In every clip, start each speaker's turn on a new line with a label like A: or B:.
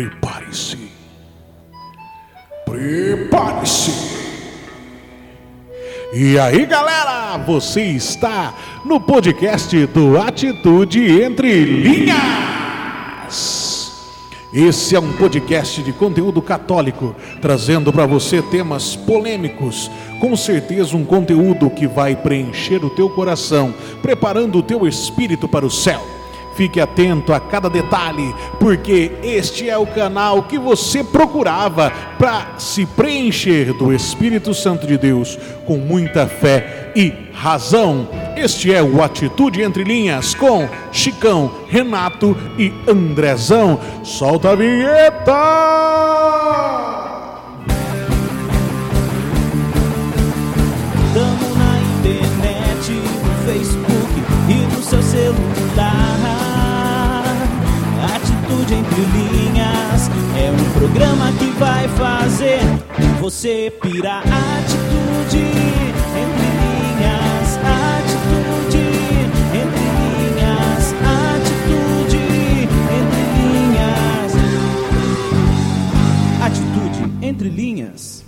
A: Prepare-se. Prepare-se. E aí, galera, você está no podcast do Atitude Entre Linhas. Esse é um podcast de conteúdo católico, trazendo para você temas polêmicos. Com certeza um conteúdo que vai preencher o teu coração, preparando o teu espírito para o céu. Fique atento a cada detalhe, porque este é o canal que você procurava para se preencher do Espírito Santo de Deus com muita fé e razão. Este é o Atitude Entre Linhas com Chicão, Renato e Andrezão. Solta a vinheta!
B: Tamo na internet, no Facebook e no seu celular. Atitude entre linhas é um programa que vai fazer você pirar. Atitude entre linhas, atitude entre linhas, atitude entre linhas. Atitude entre linhas.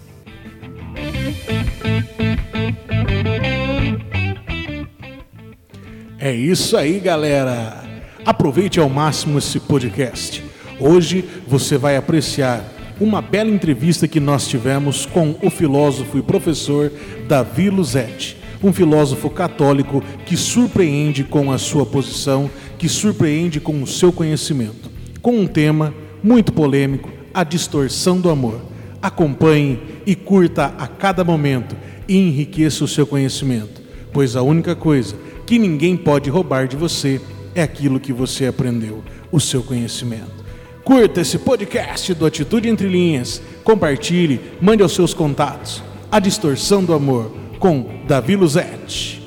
A: É isso aí, galera. Aproveite ao máximo esse podcast. Hoje você vai apreciar uma bela entrevista que nós tivemos com o filósofo e professor Davi Luzetti, um filósofo católico que surpreende com a sua posição, que surpreende com o seu conhecimento, com um tema muito polêmico, a distorção do amor. Acompanhe e curta a cada momento e enriqueça o seu conhecimento, pois a única coisa que ninguém pode roubar de você é aquilo que você aprendeu, o seu conhecimento. Curta esse podcast do Atitude Entre Linhas, compartilhe, mande aos seus contatos. A Distorção do Amor, com Davi Luzetti.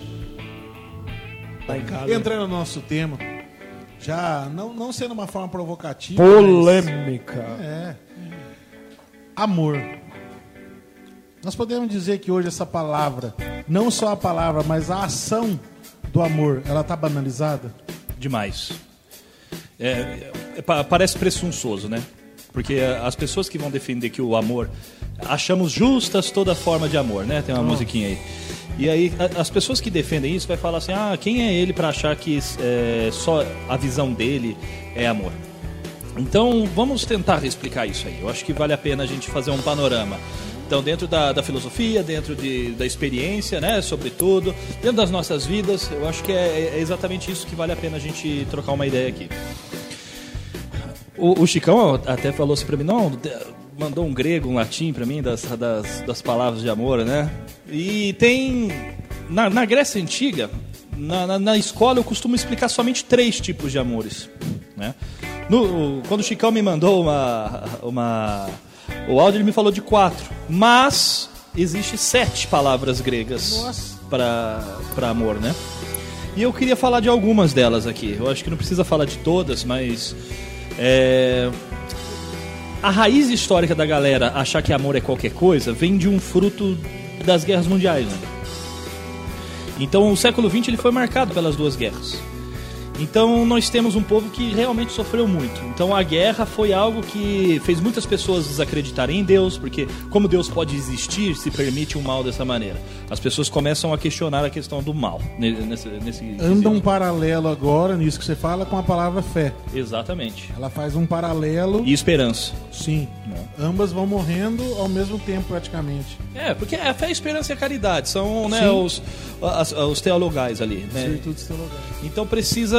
A: Entrando no nosso tema, já não, não sendo uma forma provocativa.
C: Polêmica.
A: mas- é. Amor. Nós podemos dizer que hoje essa palavra, não só a palavra, mas a ação do amor, ela está banalizada?
D: Demais. É, é, pa- parece presunçoso, né? Porque as pessoas que vão defender que o amor. Achamos justas toda forma de amor, né? Tem uma musiquinha aí. E aí, as pessoas que defendem isso vai falar assim: ah, quem é ele para achar que é, só a visão dele é amor? Então, vamos tentar explicar isso aí. Eu acho que vale a pena a gente fazer um panorama. Então, dentro da, da filosofia, dentro de, da experiência, né, sobretudo, dentro das nossas vidas, eu acho que é, é exatamente isso que vale a pena a gente trocar uma ideia aqui. O, o Chicão até falou assim pra mim, não, mandou um grego, um latim pra mim das, das, das palavras de amor, né? E tem. Na, na Grécia Antiga, na, na, na escola eu costumo explicar somente três tipos de amores. Né? No, quando o Chicão me mandou uma, uma, o áudio, ele me falou de quatro. Mas existe sete palavras gregas para amor, né? E eu queria falar de algumas delas aqui. Eu acho que não precisa falar de todas, mas. é, A raiz histórica da galera achar que amor é qualquer coisa vem de um fruto das guerras mundiais. Né? Então o século XX ele foi marcado pelas duas guerras. Então nós temos um povo que realmente sofreu muito. Então a guerra foi algo que fez muitas pessoas desacreditarem em Deus, porque como Deus pode existir se permite um mal dessa maneira? As pessoas começam a questionar a questão do mal ne- nesse, nesse
A: Anda um paralelo agora, nisso que você fala, com a palavra fé.
D: Exatamente.
A: Ela faz um paralelo.
D: E esperança.
A: Sim. Ambas vão morrendo ao mesmo tempo, praticamente.
D: É, porque a fé, a esperança e a caridade são né, os, as- os teologais ali. Né?
A: Virtudes teologais.
D: Então precisa,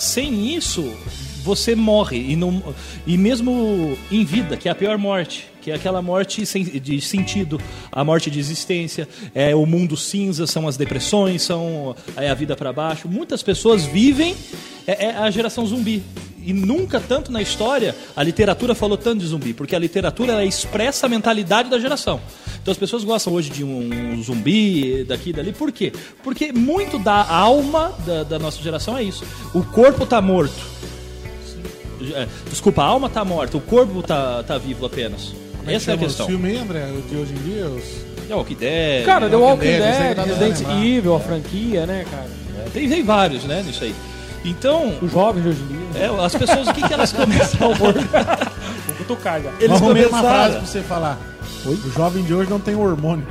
D: sem isso, você morre e não e mesmo em vida, que é a pior morte, que é aquela morte sem, de sentido, a morte de existência, é o mundo cinza, são as depressões, são é a vida para baixo. Muitas pessoas vivem é, é a geração zumbi. E nunca tanto na história a literatura falou tanto de zumbi, porque a literatura expressa a mentalidade da geração. Então as pessoas gostam hoje de um zumbi daqui e dali. Por quê? Porque muito da alma da, da nossa geração é isso. O corpo tá morto. É, desculpa, a alma tá morta, o corpo tá, tá vivo apenas.
A: Como é
D: Essa é a questão.
A: Os filmes André, o de hoje em dia, os...
D: É o que der.
C: Cara, The Walking
A: Dead,
C: Dead, Resident. Evil, a franquia, né, cara?
D: Tem, tem vários, né, nisso aí. Então,
C: Os jovens de hoje em dia.
D: é, as pessoas, o que, que elas começaram?
C: Vou cutucar já.
D: Eles
A: arrumei uma frase
D: começaram.
A: pra você falar. O jovem de hoje não tem hormônio.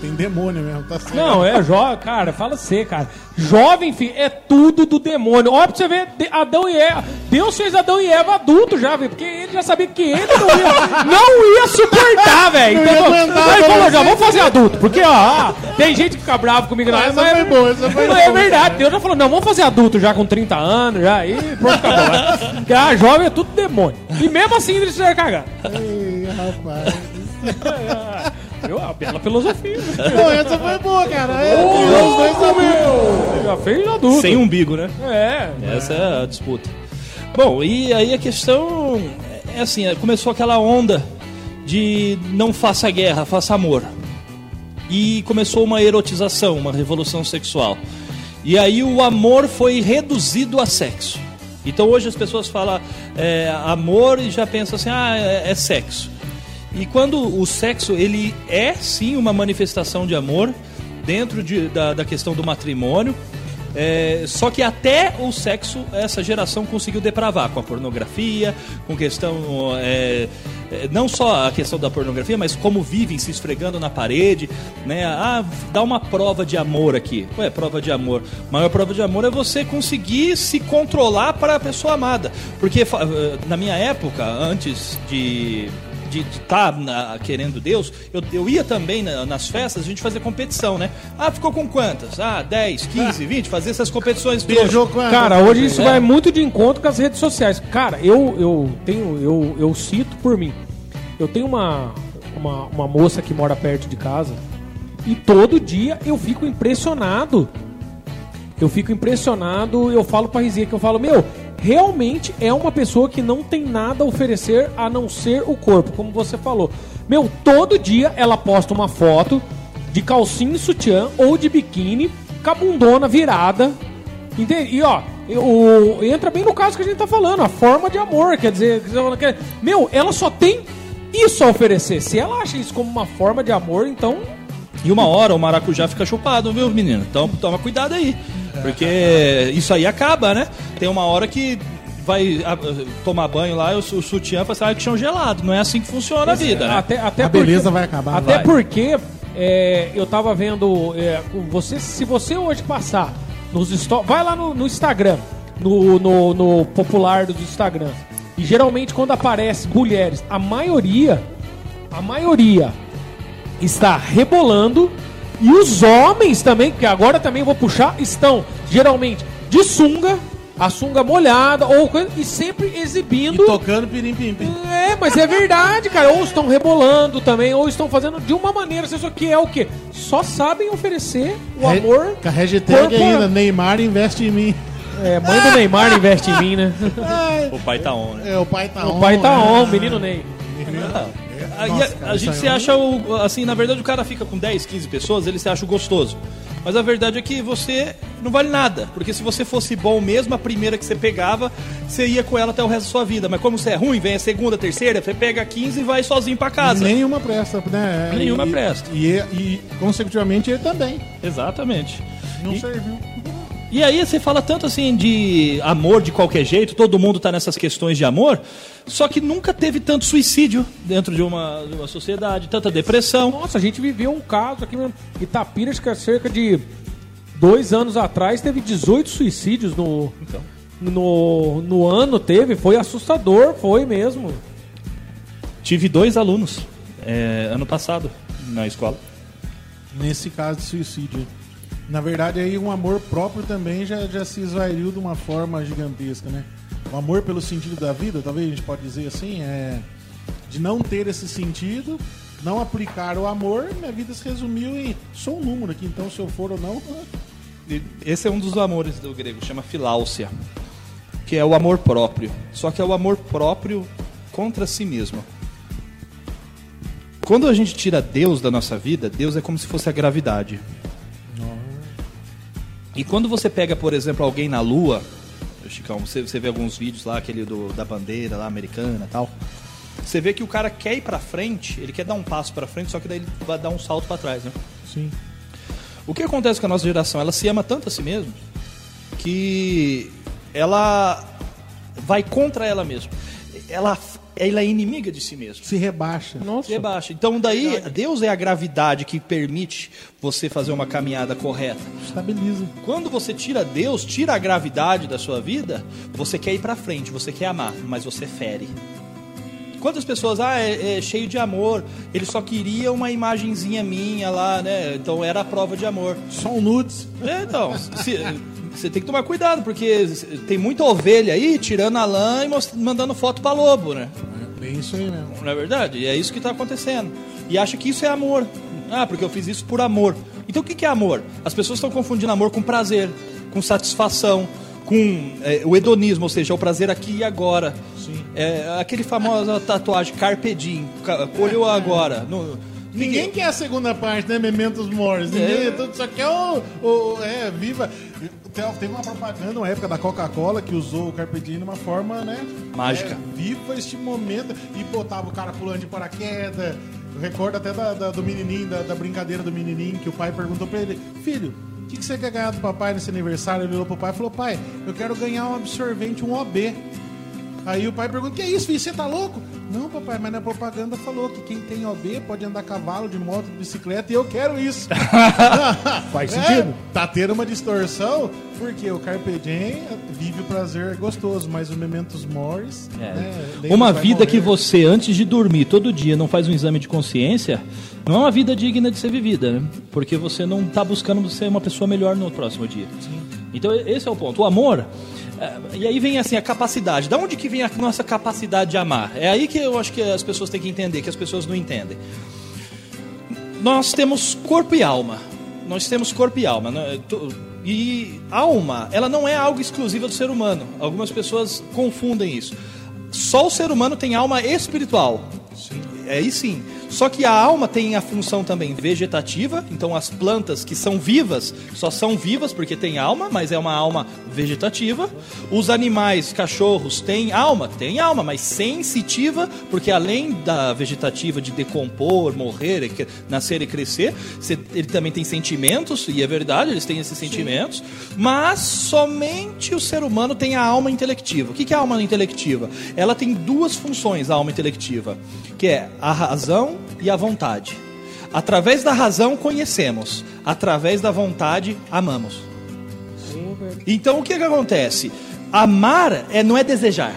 A: Tem demônio mesmo, tá certo?
C: Não, é jovem, cara, fala você, cara. Jovem, filho, é tudo do demônio. Ó, pra você ver, Adão e Eva. Deus fez Adão e Eva adulto já, velho. Porque ele já sabia que ele não ia, não ia suportar, velho. Então, ele falou, já vamos fazer adulto. Porque, ó, ah, tem gente que fica bravo comigo, não.
A: Essa
C: mas
A: foi boa, essa foi
C: não,
A: boa,
C: É verdade, Deus já falou, não, vamos fazer adulto já com 30 anos, já. E pronto, acabou. né? Porque a jovem é tudo demônio. E mesmo assim eles fizeram cagar.
A: Ei, rapaz.
C: Eu, a bela filosofia.
A: Pô, essa foi boa, cara. É,
C: Ô,
A: os dois
C: meu! Já fez adulto.
D: Sem umbigo, né?
C: É.
D: Essa é a disputa. Bom, e aí a questão é assim, é, começou aquela onda de não faça guerra, faça amor. E começou uma erotização, uma revolução sexual. E aí o amor foi reduzido a sexo. Então hoje as pessoas falam é, amor e já pensam assim, ah, é, é sexo. E quando o sexo ele é sim uma manifestação de amor dentro de- da, da questão do matrimônio, é, só que até o sexo essa geração conseguiu depravar com a pornografia, com questão é, é, não só a questão da pornografia, mas como vivem se esfregando na parede, né? Ah, dá uma prova de amor aqui. Ué, prova de amor. A maior prova de amor é você conseguir se controlar para a pessoa amada, porque eh, na minha época, antes de de estar querendo Deus, eu, eu ia também na- nas festas, a gente fazia competição, né? Ah, ficou com quantas? Ah, 10, 15, 20, fazer essas competições.
A: Beijou a...
C: Cara, hoje isso
D: É.
C: vai muito de encontro com as redes sociais. Cara, eu, eu tenho, eu, eu cito por mim. Eu tenho uma, uma, uma moça que mora perto de casa e todo dia eu fico impressionado. Eu fico impressionado, eu falo pra Rizia que eu falo, meu, realmente é uma pessoa que não tem nada a oferecer a não ser o corpo, como você falou. Meu, todo dia ela posta uma foto de calcinha e sutiã ou de biquíni, com a bundona virada. Entende? E ó, o, entra bem no caso que a gente tá falando, a forma de amor, quer dizer, quer- meu, ela só tem isso a oferecer. Se ela acha isso como uma forma de amor, então
D: E uma hora o maracujá fica chupado, viu, menino? Então toma cuidado aí. Porque isso aí acaba, né? Tem uma hora que vai ah, tomar banho lá, o, o sutiã fala assim, ah, que chão gelado. Não é assim que funciona a vida, né?
C: Até, até
A: A
C: porque-
A: beleza vai acabar.
C: Até
A: vai.
C: porque é, eu tava vendo. é, você, se você hoje passar nos sto- Vai lá no, no Instagram, no, no, no popular dos Instagrams. E geralmente quando aparece mulheres, a maioria, a maioria está rebolando. E os homens também, que agora também vou puxar, estão geralmente de sunga, a sunga molhada, ou coisa, e sempre
A: E
C: exibindo.
A: tocando pirim pim pim.
C: É, mas é verdade, cara. Ou estão rebolando também, ou estão fazendo de uma maneira. Só que é o quê? Só sabem oferecer o
A: Re-
C: amor.
A: Com a hashtag
C: corporal.
A: ainda, Neymar investe em mim.
C: É, mãe do Neymar investe em mim, né?
D: O pai tá on, né?
A: é, o pai tá on.
C: O pai tá
A: né?
C: on, menino Ney.
D: Aí
A: Nossa,
D: a-
A: cara,
D: a, gente se
A: é
D: acha, o, assim, na verdade o cara fica com 10, 15 pessoas, ele se acha o gostoso. Mas a verdade é que você não vale nada. Porque se você fosse bom mesmo, a primeira que você pegava, você ia com ela até o resto da sua vida. Mas como você é ruim, vem a segunda, a terceira, você pega 15 e vai sozinho pra casa.
A: Nenhuma presta, né?
D: Nenhuma
A: e,
D: presta.
A: E, e, consecutivamente ele também.
D: Exatamente.
A: Não
D: E-
A: serviu.
D: E aí você fala tanto assim de amor de qualquer jeito, todo mundo tá nessas questões de amor, só que nunca teve tanto suicídio dentro de uma, de uma sociedade, tanta depressão.
C: Nossa, a gente viveu um caso aqui mesmo. Itapira, acho que há cerca de dois anos atrás, teve 18 suicídios no,
D: Então.
C: no, no ano. Teve, foi assustador, foi mesmo.
D: Tive dois alunos é, ano passado na escola.
A: Nesse caso de suicídio. Na verdade, aí um amor próprio também já, já se esvairiu de uma forma gigantesca, né? O amor pelo sentido da vida, talvez a gente pode dizer assim, é de não ter esse sentido, não aplicar o amor, minha vida se resumiu em sou um número aqui, então se eu for ou não,
D: Esse é um dos amores do grego, chama filáusia, que é o amor próprio. Só que é o amor próprio contra si mesmo. Quando a gente tira Deus da nossa vida, Deus é como se fosse a gravidade. E quando você pega, por exemplo, alguém na Lua, Chicão, você, você vê alguns vídeos lá, aquele do, da bandeira lá americana e tal. Você vê que o cara quer ir pra frente, ele quer dar um passo pra frente, só que daí ele vai dar um salto pra trás, né?
A: sim.
D: O que acontece com a nossa geração? Ela se ama tanto a si mesma que ela vai contra ela mesma. Ela, ela é inimiga de si mesma.
A: Se rebaixa.
C: Nossa.
D: Se rebaixa. Então daí, Deus é a gravidade que permite você fazer uma caminhada correta.
A: Estabiliza.
D: Quando você tira Deus, tira a gravidade da sua vida, você quer ir pra frente, você quer amar, mas você fere. Quantas pessoas, ah, é, é cheio de amor, ele só queria uma imagenzinha minha lá, né? Então era a prova de amor.
A: Só um nudes.
D: É, então, se- você tem que tomar cuidado, porque tem muita ovelha aí tirando a lã e mandando foto pra lobo, né?
A: É bem isso aí mesmo.
D: Não é verdade? E é isso que está acontecendo. E acha que isso é amor. Ah, porque eu fiz isso por amor. Então o que é amor? As pessoas estão confundindo amor com prazer, com satisfação, com é, o hedonismo, ou seja, o prazer aqui e agora.
A: Sim.
D: É, aquele famosa tatuagem Carpe Diem, colheu agora. No-
A: Ninguém quer a segunda parte, né? Mementos Mores. Ninguém,
D: É.
A: tudo só quer o, o- É, viva. Tem- Teve uma propaganda, uma época da Coca-Cola, que usou o Carpe Diem de uma forma, né?
D: Mágica.
A: é, viva este momento. E botava o cara pulando de paraquedas. Eu recordo até da- da- do menininho, da, da brincadeira do menininho, que o pai perguntou pra ele: Filho, o que, que você quer ganhar do papai nesse aniversário? Ele olhou pro pai e falou: Pai, eu quero ganhar um absorvente, um OB. Aí o pai pergunta: Que é isso, filho? Você tá louco? Não, papai, mas na propaganda falou que quem tem OB pode andar a cavalo, de moto, de bicicleta e eu quero isso.
C: Faz
A: É,
C: sentido?
A: tá tendo uma distorção, porque o Carpe Diem vive o prazer gostoso, mas o Mementos Mores. né, nem
D: Uma vida que
A: morrer.
D: você, antes de dormir todo dia, não faz um exame de consciência, não é uma vida digna de ser vivida, né? Porque você não está buscando ser uma pessoa melhor no próximo dia. Então esse é o ponto. O amor. É, e aí vem assim a capacidade. Da onde que vem a nossa capacidade de amar? É aí que eu acho que as pessoas têm que entender, que as pessoas não entendem. Nós temos corpo e alma. Nós temos corpo e alma. né? E alma, ela não é algo exclusivo do ser humano. Algumas pessoas confundem isso. Só o ser humano tem alma espiritual. É aí sim. Só que a alma tem a função também vegetativa, então as plantas que são vivas só são vivas porque tem alma, mas é uma alma vegetativa. Os animais, cachorros, têm alma, tem alma, mas sensitiva, porque além da vegetativa de decompor, morrer, nascer e crescer, ele também tem sentimentos, e é verdade, eles têm esses sentimentos, mas somente o ser humano tem a alma intelectiva. O que que é a alma intelectiva? Ela tem duas funções, a alma intelectiva, que é a razão e a vontade. Através da razão conhecemos, através da vontade amamos. Então o que que acontece? Amar é, não é desejar.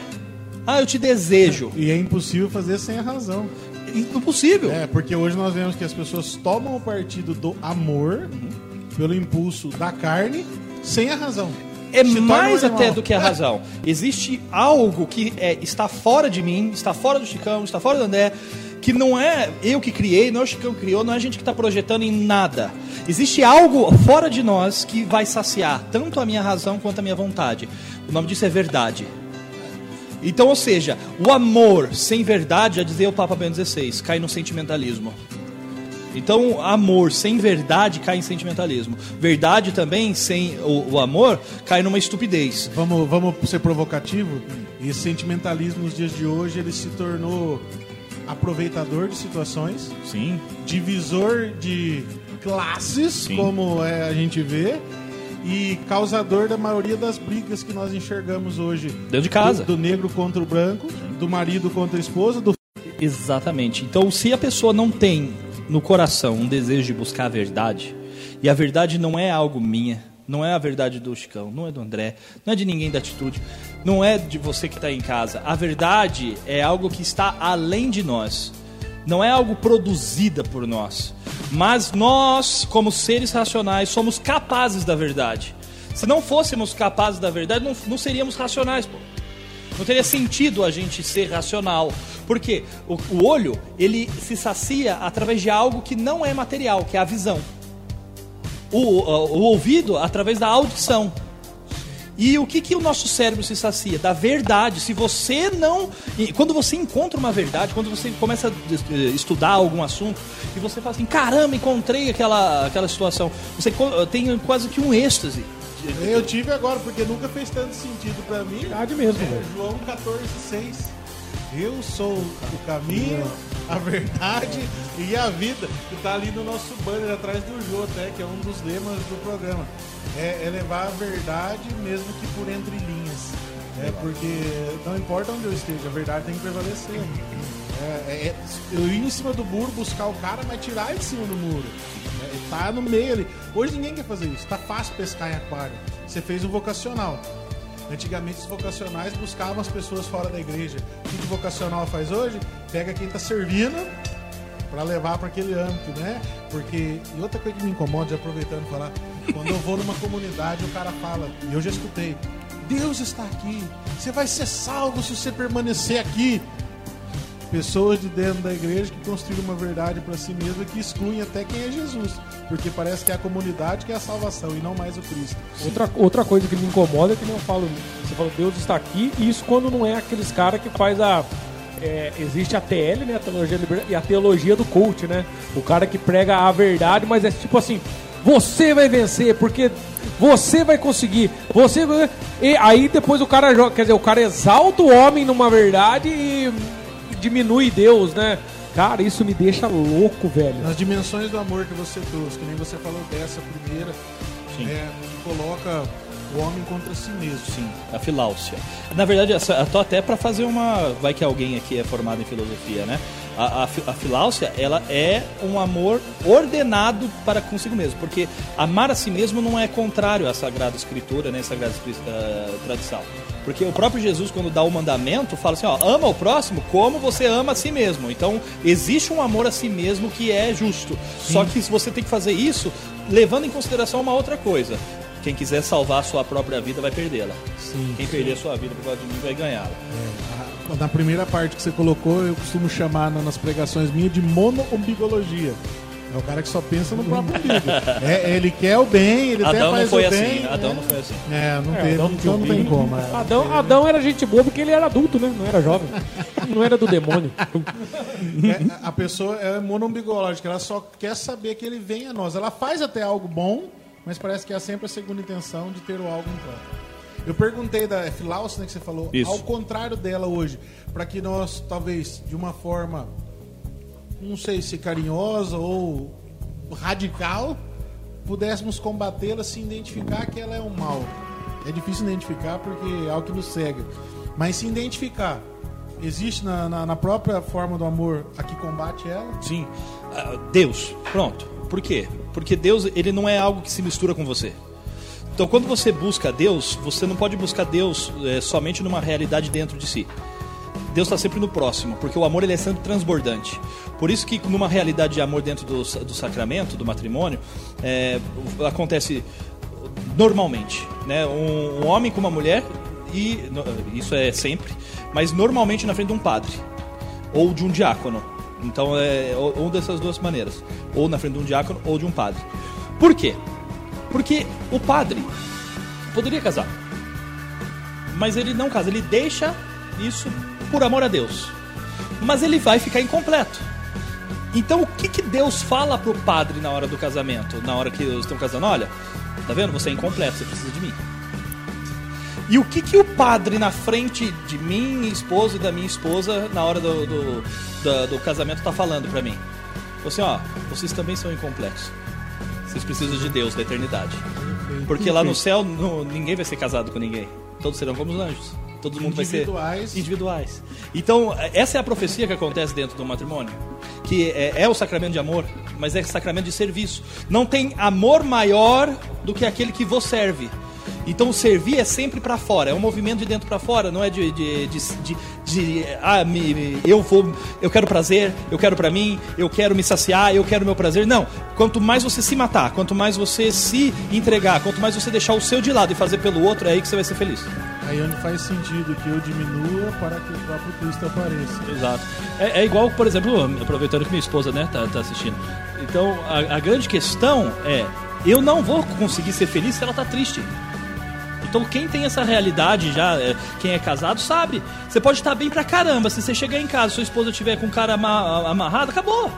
D: Ah, eu te desejo.
A: E é impossível fazer sem a razão.
D: Impossível.
A: É, porque hoje nós vemos que as pessoas tomam o partido do amor pelo impulso da carne sem a razão.
D: É
A: Se
D: mais até do que a razão. Existe algo que é, está fora de mim, está fora do Chicão, está fora do André, que não é eu que criei, não é o Chicão que criou, não é a gente que está projetando em nada. Existe algo fora de nós que vai saciar tanto a minha razão quanto a minha vontade. O nome disso é verdade. Então, ou seja, o amor sem verdade, já dizia o Papa Bento XVI, cai no sentimentalismo. Então, amor sem verdade cai em sentimentalismo. Verdade também, sem o, o amor, cai numa estupidez.
A: Vamos, vamos ser provocativo. E sentimentalismo nos dias de hoje ele se tornou aproveitador de situações,
D: Sim.
A: divisor de classes,
D: Sim.
A: como é, a gente vê, e causador da maioria das brigas que nós enxergamos hoje.
D: Dentro de casa.
A: Do, do negro contra o branco, do marido contra a esposa, do
D: Exatamente. Então, se a pessoa não tem no coração um desejo de buscar a verdade, e a verdade não é algo minha, não é a verdade do Chicão, não é do André, não é de ninguém da atitude, não é de você que está em casa. A verdade é algo que está além de nós. Não é algo produzida por nós. Mas nós, como seres racionais, somos capazes da verdade. Se não fôssemos capazes da verdade, não, não seríamos racionais, pô. Não teria sentido a gente ser racional. Porque o, o olho, ele se sacia através de algo que não é material, que é a visão. O, o, o ouvido, através da audição. E o que, que o nosso cérebro se sacia? Da verdade. Se você não. Quando você encontra uma verdade, quando você começa a eh, estudar algum assunto, e você fala assim: caramba, encontrei aquela, aquela situação. Você co- tem quase que um êxtase.
A: Eu tive agora, porque nunca fez tanto sentido pra mim.
C: Verdade mesmo,
A: É,
C: velho.
A: João 14, 6. Eu sou o caminho, a verdade e a vida. Que tá ali no nosso banner atrás do Jô, até, que é um dos lemas do programa. é, é levar a verdade mesmo que por entre linhas. É porque não importa onde eu esteja, a verdade tem que prevalecer. É, é, é, eu ir em cima do muro, buscar o cara, mas tirar de cima do muro. É, tá no meio ali. Hoje ninguém quer fazer isso. Tá fácil pescar em aquário. Você fez um vocacional. Antigamente os vocacionais buscavam as pessoas fora da igreja. O que o vocacional faz hoje? Pega quem tá servindo para levar para aquele âmbito, né? Porque e outra coisa que me incomoda, aproveitando falar, quando eu vou numa comunidade, o cara fala, e eu já escutei, Deus está aqui. Você vai ser salvo se você permanecer aqui. Pessoas de dentro da igreja que construíram uma verdade para si mesma que excluem até quem é Jesus. Porque parece que é a comunidade que é a salvação e não mais o Cristo.
C: Outra, outra coisa que me incomoda é que não falo, você fala Deus está aqui, e isso quando não é aqueles cara que faz a é, existe a TL, né, a teologia da liberdade, e a teologia do coach, né? O cara que prega a verdade, mas é tipo assim, você vai vencer porque você vai conseguir, você vai... e aí depois o cara joga, quer dizer, o cara exalta o homem numa verdade e diminui Deus, né? Cara, isso me deixa louco, velho.
A: Nas dimensões do amor que você trouxe, que nem você falou dessa primeira,
D: Sim.
A: é, que coloca o homem contra si mesmo.
D: Sim, a filáusia. Na verdade, essa- eu tô até para fazer uma. Vai que alguém aqui é formado em filosofia, né? A, a, a filáusia, ela é um amor ordenado para consigo mesmo, porque amar a si mesmo não é contrário à Sagrada Escritura, né? Sagrada eh, tradição. Porque o próprio Jesus, quando dá o mandamento, fala assim: ó, ama o próximo como você ama a si mesmo. Então, existe um amor a si mesmo que é justo. Só que você tem que fazer isso levando em consideração uma outra coisa. Quem quiser salvar a sua própria vida vai perdê-la.
A: Sim.
D: Quem perder a sua vida por causa de mim vai ganhá-la.
A: A- Na primeira parte que você colocou, eu costumo chamar na- nas pregações minhas de monoumbigologia. É o cara que só pensa no próprio umbigo. É, ele quer o bem, ele até
D: Adão
A: faz
D: não foi
A: o
D: assim.
A: bem.
D: Adão
A: é.
D: não foi assim.
A: É, não,
C: É,
A: teve,
C: Adão não
A: então não tem como. é.
C: Adão, Adão era gente boa porque ele era adulto, né? Não era jovem. Não era do demônio.
A: É, a pessoa é monombigológica, ela só quer saber que ele vem a nós. Ela faz até algo bom, mas parece que é sempre a segunda intenção de ter o algo em troca. Eu perguntei da Filaus, né, que você falou,
D: Isso.
A: ao contrário dela hoje, para que nós, talvez, de uma forma, não sei se carinhosa ou radical, pudéssemos combatê-la se identificar que ela é um mal. É difícil identificar porque é algo que nos cega. Mas se identificar, existe na, na, na própria forma do amor a que combate ela?
D: Sim. Ah, Deus. Pronto. Por quê? Porque Deus, ele não é algo que se mistura com você. Então, quando você busca Deus, você não pode buscar Deus eh, somente numa realidade dentro de si. Deus está sempre no próximo, porque o amor ele é sempre transbordante. Por isso que numa realidade de amor dentro do, do sacramento, do matrimônio, eh, acontece normalmente, né? Um, um homem com uma mulher e isso é sempre, mas normalmente na frente de um padre ou de um diácono. Então é ou dessas duas maneiras, ou na frente de um diácono ou de um padre. Por quê? Porque o padre poderia casar, mas ele não casa, ele deixa isso por amor a Deus. Mas ele vai ficar incompleto. Então o que, que Deus fala pro padre na hora do casamento? Na hora que eles estão casando? Olha, tá vendo? Você é incompleto, você precisa de mim. E o que, que o padre na frente de mim, esposo e da minha esposa, na hora do, do, da- do casamento, tá falando pra mim? Falou Assim, ó, vocês também são incompletos. Vocês precisam de Deus, da eternidade. Porque lá no céu não- ninguém vai ser casado com ninguém. Todos serão como os anjos. Todo mundo vai ser
A: Individuais.
D: individuais. Então, essa é a profecia que acontece dentro do matrimônio. Que é, é o sacramento de amor, mas é sacramento de serviço. Não tem amor maior do que aquele que vos serve. Então, servir é sempre para fora, é um movimento de dentro para fora, não é de, de, de, de- de, ah, me, me- eu vou, eu quero prazer, eu quero para mim, eu quero me saciar, eu quero meu prazer. Não. Quanto mais você se matar, quanto mais você se entregar, quanto mais você deixar o seu de lado e fazer pelo outro, é aí que você vai ser feliz.
A: Aí onde faz sentido que eu diminua para que o próprio Cristo apareça.
D: Exato. É, é igual, por exemplo, aproveitando que minha esposa né, tá, tá assistindo. Então, a, a grande questão é: eu não vou conseguir ser feliz se ela tá triste. Então, quem tem essa realidade já, é, quem é casado, sabe. Você pode estar bem pra caramba. Se você chegar em casa, sua esposa tiver com o cara ama- amarrado, acabou.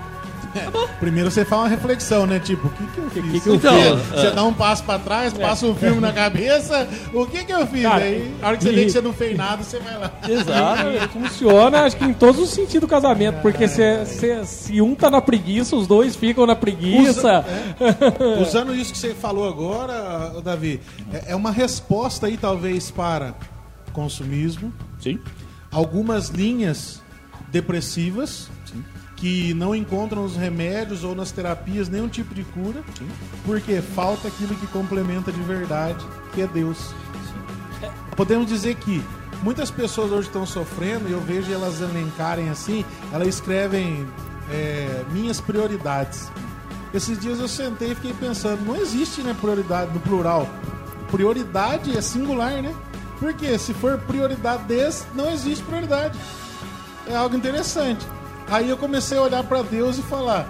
A: Primeiro você faz uma reflexão, né? Tipo, o que, que eu fiz?
C: que que eu
D: Então,
C: fiz?
A: Você dá um passo pra trás, passa um filme na cabeça. O que que eu fiz?
C: Cara,
A: Aí, a hora que você
C: e-
A: vê que você não fez nada, você vai lá.
D: Exato.
C: Funciona, acho que em todos os sentidos do casamento, porque se, se, se um tá na preguiça, os dois ficam na preguiça.
A: Usando isso que você falou agora, Davi, é é uma resposta aí, talvez, para consumismo,
D: Sim.
A: algumas linhas depressivas que não encontram os remédios ou nas terapias nenhum tipo de cura, porque falta aquilo que complementa de verdade, que é Deus. Podemos dizer que muitas pessoas hoje estão sofrendo e eu vejo elas elencarem assim, elas escrevem é, minhas prioridades. Esses dias eu sentei e fiquei pensando, não existe né, prioridade no plural. Prioridade é singular, né? Porque se for prioridades, não existe prioridade. É algo interessante. Aí eu comecei a olhar para Deus e falar,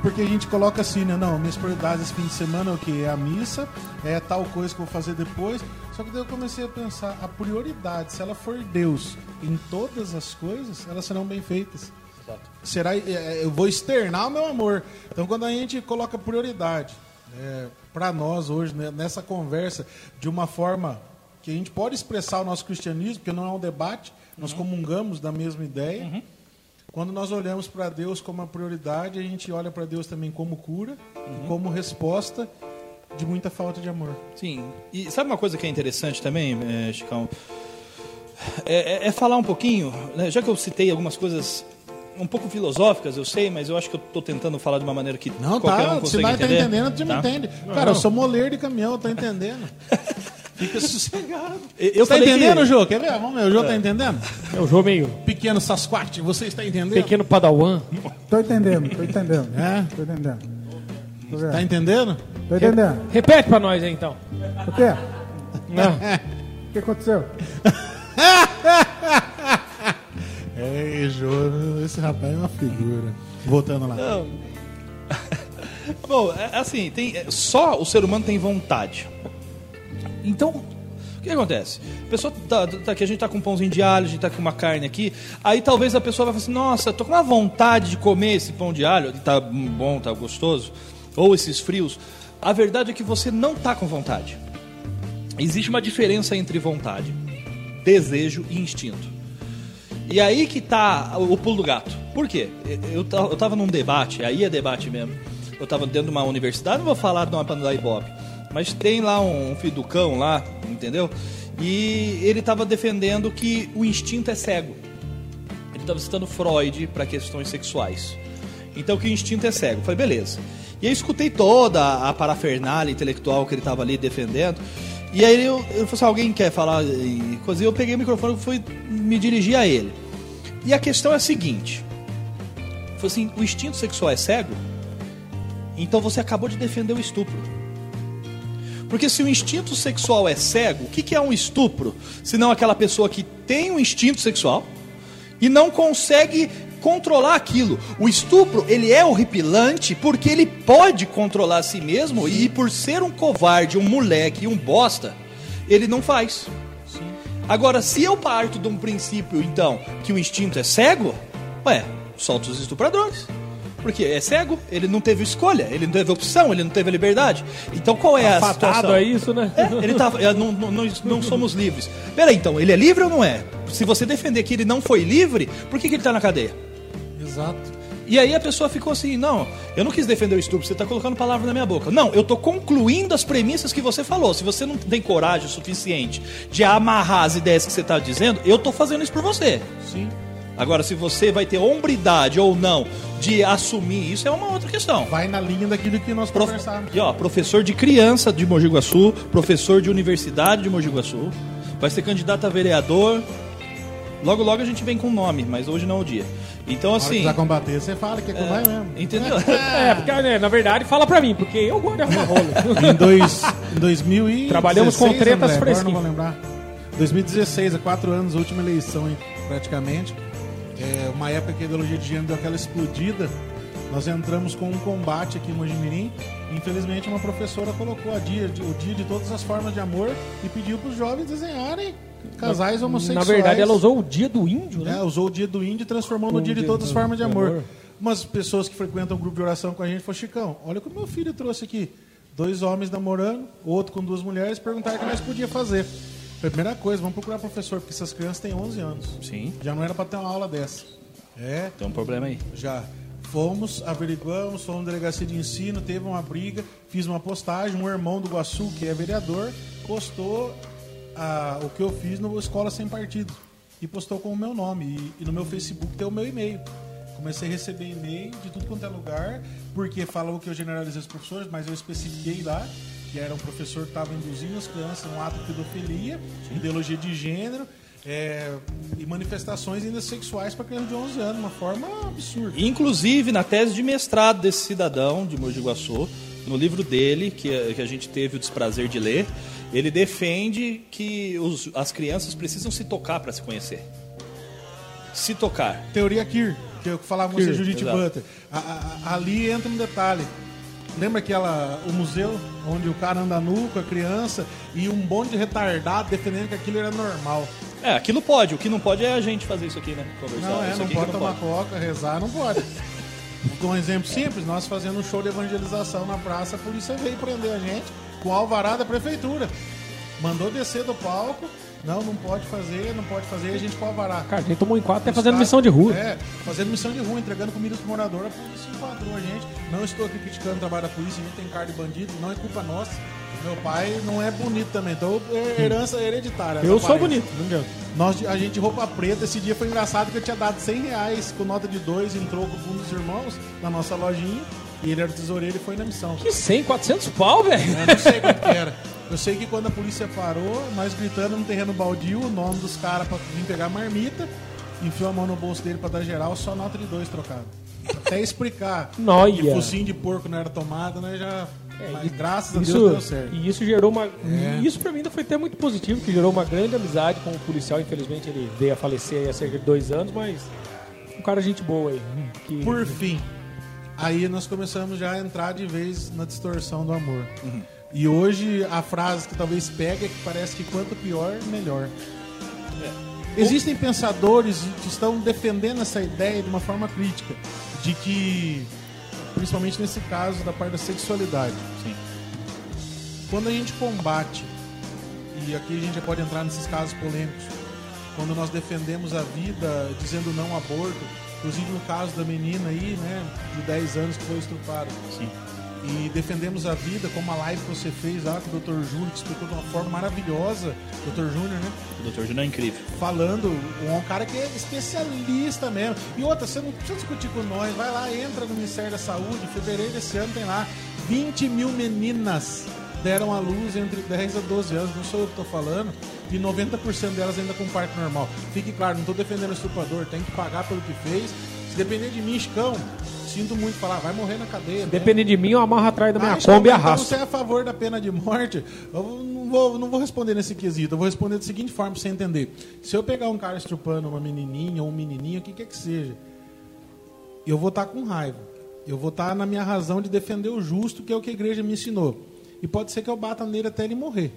A: porque a gente coloca assim, né? Não, minhas prioridades esse fim de semana é o quê? É a missa, é tal coisa que eu vou fazer depois. Só que daí eu comecei a pensar, a prioridade, se ela for Deus em todas as coisas, elas serão bem feitas. Será, é, eu vou externar o meu amor. Então quando a gente coloca prioridade é, para nós hoje, né, nessa conversa, de uma forma que a gente pode expressar o nosso cristianismo, porque não é um debate, nós comungamos da mesma ideia. Quando nós olhamos para Deus como a prioridade, a gente olha para Deus também como cura, e como resposta de muita falta de amor.
D: Sim. E sabe uma coisa que é interessante também, eh, Chicão? É, é- é falar um pouquinho, né, já que eu citei algumas coisas um pouco filosóficas, eu sei, mas eu acho que eu estou tentando falar de uma maneira que
A: Não,
D: qualquer
A: tá,
D: um
A: se
D: consegue
A: nós tá
D: entender.
A: entendendo, tu me
D: tá?
A: entende. Cara, eu sou moleiro de caminhão, eu tô entendendo. Fica sossegado.
D: Eu-
A: Você tá
D: falei que-
A: entendendo, Jô? Quer ver? Vamos ver, o Jô tá entendendo?
C: É o jogo meio
A: Pequeno Sasquatch, você está entendendo?
C: pequeno padawan.
E: Tô entendendo, tô entendendo.
A: É?
E: Tô entendendo. Tô
A: Tá entendendo?
E: Tô entendendo.
C: Repete pra nós aí, então.
E: O quê?
C: Não.
E: O que aconteceu?
A: É, Jô, esse rapaz é uma figura. Voltando lá.
D: Não. Bom, é assim, tem, é, só o ser humano tem vontade. Então, o que acontece? A pessoa tá, tá aqui, a gente tá com um pãozinho de alho, a gente tá com uma carne aqui. Aí talvez a pessoa vai falar assim: Nossa, tô com uma vontade de comer esse pão de alho, tá bom, tá gostoso. Ou esses frios. A verdade é que você não tá com vontade. Existe uma diferença entre vontade, desejo e instinto. E aí que tá o pulo do gato. Por quê? Eu, eu tava num debate, aí é debate mesmo. Eu tava dentro de uma universidade, não vou falar de uma para dar ibope, mas tem lá um filho do cão lá, entendeu? E ele tava defendendo que o instinto é cego. Ele estava citando Freud para questões sexuais. Então que o instinto é cego. Eu falei, beleza. E aí eu escutei toda a parafernália intelectual que ele estava ali defendendo. E aí eu, eu falei assim, alguém quer falar e coisa? Eu peguei o microfone e fui me dirigir a ele. E a questão é a seguinte. Foi assim, o instinto sexual é cego? Então você acabou de defender o estupro. Porque se o instinto sexual é cego, o que, que é um estupro? Se não aquela pessoa que tem um instinto sexual e não consegue controlar aquilo. O estupro, ele é horripilante porque ele pode controlar a si mesmo e por ser um covarde, um moleque um bosta, ele não faz. Agora, se eu parto de um princípio, então, que o instinto é cego, ué, solta os estupradores. Porque é cego, ele não teve escolha, ele não teve opção, ele não teve liberdade. Então qual é a
C: Fatado
D: situação?
C: é isso, né?
D: É, ele tava, é, não, não, não, não somos livres. Peraí, então, ele é livre ou não é? Se você defender que ele não foi livre, por que, que ele está na cadeia?
A: Exato.
D: E aí a pessoa ficou assim, não, eu não quis defender o estupro, você está colocando palavra na minha boca. Não, eu estou concluindo as premissas que você falou. Se você não tem coragem suficiente de amarrar as ideias que você está dizendo, eu estou fazendo isso por você.
A: Sim.
D: Agora, se você vai ter hombridade ou não de assumir isso, é uma outra questão.
A: Vai na linha daquilo que nós
D: Prof...
A: conversamos.
D: E, ó, professor de criança de Mogi Guaçu, professor de universidade de Mogi Guaçu, vai ser candidato a vereador. Logo, logo a gente vem com nome, mas hoje não é o dia. Então, assim.
A: precisar combater, você fala que é que vai mesmo.
D: Entendeu?
C: É, porque né, na verdade fala pra mim, porque eu gosto de arrumar rolo.
A: Em, dois, em 2016,
C: Trabalhamos com tretas
A: agora não vou lembrar. 2016, há quatro anos, última eleição praticamente. Uma época que a ideologia de gênero deu aquela explodida. Nós entramos com um combate aqui em Mojimirim. Infelizmente, uma professora colocou a dia, o dia de todas as formas de amor e pediu para os jovens desenharem casais
C: Na
A: homossexuais.
C: verdade, ela usou o dia do índio, né?
A: É, usou o dia do índio e transformou no
C: Um
A: dia de todas as formas de amor.
C: amor.
A: umas pessoas que frequentam o grupo de oração com a gente falaram, Chicão, olha o que o meu filho trouxe aqui. Dois homens namorando, outro com duas mulheres, perguntaram o que nós podíamos fazer. Primeira coisa, vamos procurar professor, porque essas crianças têm 11 anos.
D: Sim.
A: Já não era para ter uma aula dessa. É,
D: Tem um problema aí.
A: já. Fomos, averiguamos, fomos na delegacia de ensino, teve uma briga, fiz uma postagem, um irmão do Guaçu, que é vereador, postou ah, o que eu fiz no Escola Sem Partido. E postou com o meu nome. E, e no meu Facebook tem o meu e-mail. Comecei a receber e-mail de tudo quanto é lugar, porque falou que eu generalizei os professores, mas eu especifiquei lá que era um professor que estava induzindo as crianças num ato de pedofilia, ideologia de gênero é, e manifestações ainda sexuais para crianças de 11 anos, uma forma absurda.
D: Inclusive, na tese de mestrado desse cidadão de Mogi Guaçu, no livro dele, que, que a gente teve o desprazer de ler, ele defende que os- as crianças precisam se tocar para se conhecer. Se tocar.
A: Teoria Kir, que eu falava com você, Judith
D: exato.
A: Butler. A- a- ali entra um detalhe. Lembra aquela, o museu onde o cara anda nu com a criança e um monte de retardado defendendo que aquilo era normal?
D: É, aquilo pode. O que não pode é a gente fazer isso aqui, né? Conversar.
A: Não, é,
D: Isso
A: não
D: aqui
A: pode
D: que
A: tomar coca, rezar, não pode. Vou dar um exemplo simples, nós fazendo um show de evangelização na praça, a polícia veio prender a gente com alvará da prefeitura. Mandou descer do palco, não, não pode fazer, não pode fazer, e a gente com alvará.
C: Cara, a gente tomou enquadro até
A: Os
C: fazendo missão de rua.
A: É, fazendo missão de rua, entregando comida pro morador, a polícia enquadrou a gente. Não estou aqui criticando o trabalho da polícia, a gente tem cara de bandido, não é culpa nossa. Meu pai não é bonito também, então é herança hereditária.
C: Eu sou bonito, não adianta.
A: Nós, a gente roupa preta, esse dia foi engraçado que eu tinha dado 100 reais com nota de dois em troco com um dos irmãos na nossa lojinha. E ele era o tesoureiro e foi na missão.
C: Que 100, 400 pau, velho.
A: Eu não sei quanto que era. Eu sei que quando a polícia parou, nós gritando no terreno baldio o nome dos caras pra vir pegar a marmita, enfiou a mão no bolso dele pra dar geral, só nota de dois trocado. Até explicar
C: Noia.
A: que focinho de porco não era tomada, nós já. Mas graças a Deus
C: Isso,
A: deu certo.
C: e isso gerou uma.
A: É.
C: Isso pra mim ainda foi até muito positivo, que gerou uma grande amizade com o policial. Infelizmente ele veio a falecer aí há cerca de dois anos, mas. Um cara gente boa aí. Que...
A: Por fim, aí nós começamos já a entrar de vez na distorção do amor. E hoje a frase que talvez pegue é que parece que quanto pior, melhor. Existem pensadores que estão defendendo essa ideia de uma forma crítica, de que, principalmente nesse caso da parte da sexualidade,
D: Sim.
A: quando a gente combate, e aqui a gente já pode entrar nesses casos polêmicos, quando nós defendemos a vida dizendo não ao aborto, inclusive no caso da menina aí, né, de 10 anos que foi estuprada.
D: Sim.
A: E defendemos a vida, como a live que você fez lá com o Dr. Júnior, que explicou de uma forma maravilhosa, Dr. Júnior, né?
D: O doutor Júnior é incrível.
A: Falando, um cara que é especialista mesmo. E outra, você não precisa discutir com nós, vai lá, entra no Ministério da Saúde, em fevereiro desse ano tem lá 20 mil meninas deram à luz entre 10 a 12 anos, não sou eu que estou falando, e 90% delas ainda com parto normal. Fique claro, não estou defendendo o estuprador, tem que pagar pelo que fez. Se depender de mim, Chicão, sinto muito falar, vai morrer na cadeia. né?
C: Dependendo de mim, eu amarro atrás da minha Kombi e arrasto.
A: você é a favor da pena de morte? Eu não vou, não vou responder nesse quesito. Eu vou responder da seguinte forma pra você entender. Se eu pegar um cara estrupando uma menininha ou um menininho, o que quer que seja, eu vou estar com raiva. Eu vou estar na minha razão de defender o justo, que é o que a igreja me ensinou. E pode ser que eu bata nele até ele morrer.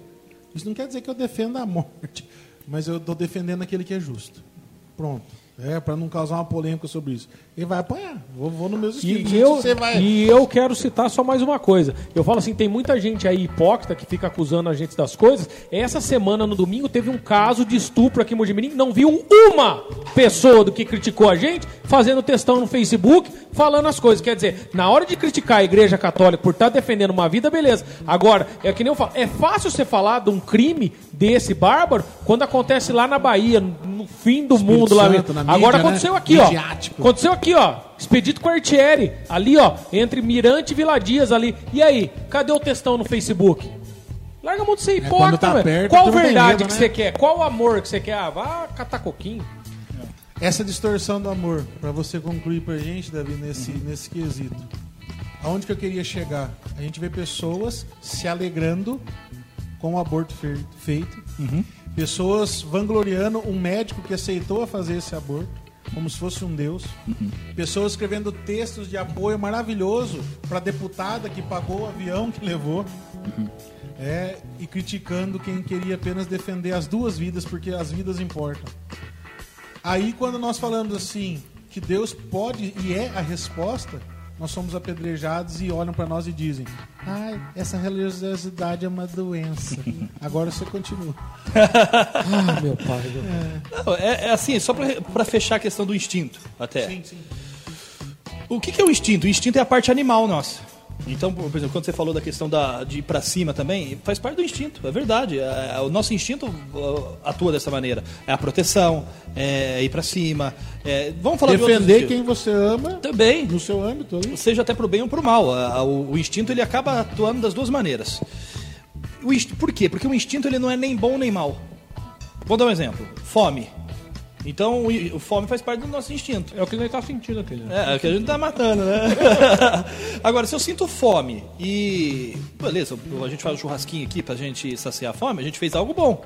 A: Isso não quer dizer que eu defenda a morte, mas eu estou defendendo aquele que é justo. Pronto. É, para não causar uma polêmica sobre isso. Ele vai apanhar. Vou, vou no mesmo
C: E, e eu,
A: vai...
C: e eu quero citar só mais uma coisa. Eu falo assim, tem muita gente aí hipócrita que fica acusando a gente das coisas. Essa semana, no domingo, teve um caso de estupro aqui em Mojimirim. Não viu uma pessoa do que criticou a gente fazendo textão no Facebook, falando as coisas. Quer dizer, na hora de criticar a igreja católica por estar defendendo uma vida, beleza. Agora, é que nem eu falo, é fácil você falar de um crime desse bárbaro quando acontece lá na Bahia, no, fim do
A: Espírito
C: mundo lá.
A: Na
C: Agora
A: mídia, né?
C: aconteceu aqui, ó.
A: Midiático.
C: Aconteceu aqui, ó. Expedito Quartieri. Ali, ó. Entre Mirante e Vila Dias ali. E aí? Cadê o textão no Facebook? Larga a mão de ser
A: quando
C: hipócrita,
A: tá
C: velho.
A: perto,
C: Qual verdade
A: medo,
C: que
A: né?
C: você quer? Qual amor que você quer? Ah, vá catar coquinho.
A: Essa distorção do amor, para você concluir pra gente, Davi, nesse, nesse quesito. Aonde que eu queria chegar? A gente vê pessoas se alegrando com o aborto fe- feito, pessoas vangloriando um médico que aceitou fazer esse aborto, como se fosse um deus, pessoas escrevendo textos de apoio maravilhoso para deputada que pagou o avião que levou, é, e criticando quem queria apenas defender as duas vidas, porque as vidas importam. Aí quando nós falamos assim, que Deus pode e é a resposta, nós somos apedrejados e olham para nós e dizem: Ai, essa religiosidade é uma doença. Agora você continua.
C: Ah, meu pai. Meu...
D: Não, é, é assim, só pra, pra fechar a questão do instinto, até.
A: sim.
D: O que, que é o instinto? O instinto é a parte animal nossa. Então, por exemplo, quando você falou da questão da, de ir pra cima também, faz parte do instinto, é verdade. É, é, o nosso instinto atua dessa maneira. É a proteção, é ir pra cima. é- vamos falar de
A: Defender
D: instintos.
A: quem você ama
D: Também.
A: no seu âmbito ali.
D: seja até pro bem ou pro mal. O, o instinto ele acaba atuando das duas maneiras. O por quê? Porque o instinto ele não é nem bom nem mal. Vou dar um exemplo. Fome. Então o, i- o fome faz parte do nosso instinto.
C: É o que nós tá sentindo aqui. né?
D: É, é o que a gente tá matando, né? Agora, se eu sinto fome e. Beleza, a gente faz um churrasquinho aqui pra gente saciar a fome, a gente fez algo bom.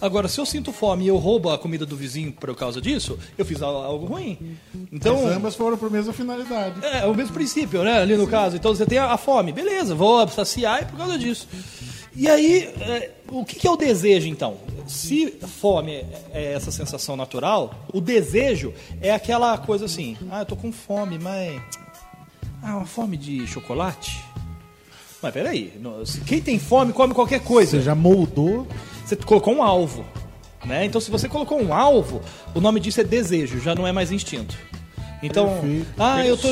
D: Agora, se eu sinto fome e eu roubo a comida do vizinho por causa disso, eu fiz al- algo ruim. Então.
A: As ambas foram para a mesma finalidade.
D: É, é o mesmo princípio, né? Ali no caso. Então você tem a, a fome, beleza, vou saciar e por causa disso. E aí, é, o que, é o desejo então? Se fome é, é essa sensação natural, o desejo é aquela coisa assim: ah, eu tô com fome, mas. Ah, uma fome de chocolate? Mas peraí, quem tem fome come qualquer coisa.
A: Você já moldou.
D: Você colocou um alvo. Né? Então, se você colocou um alvo, o nome disso é desejo, já não é mais instinto. Então,
A: Perfeito.
D: ah, eu tô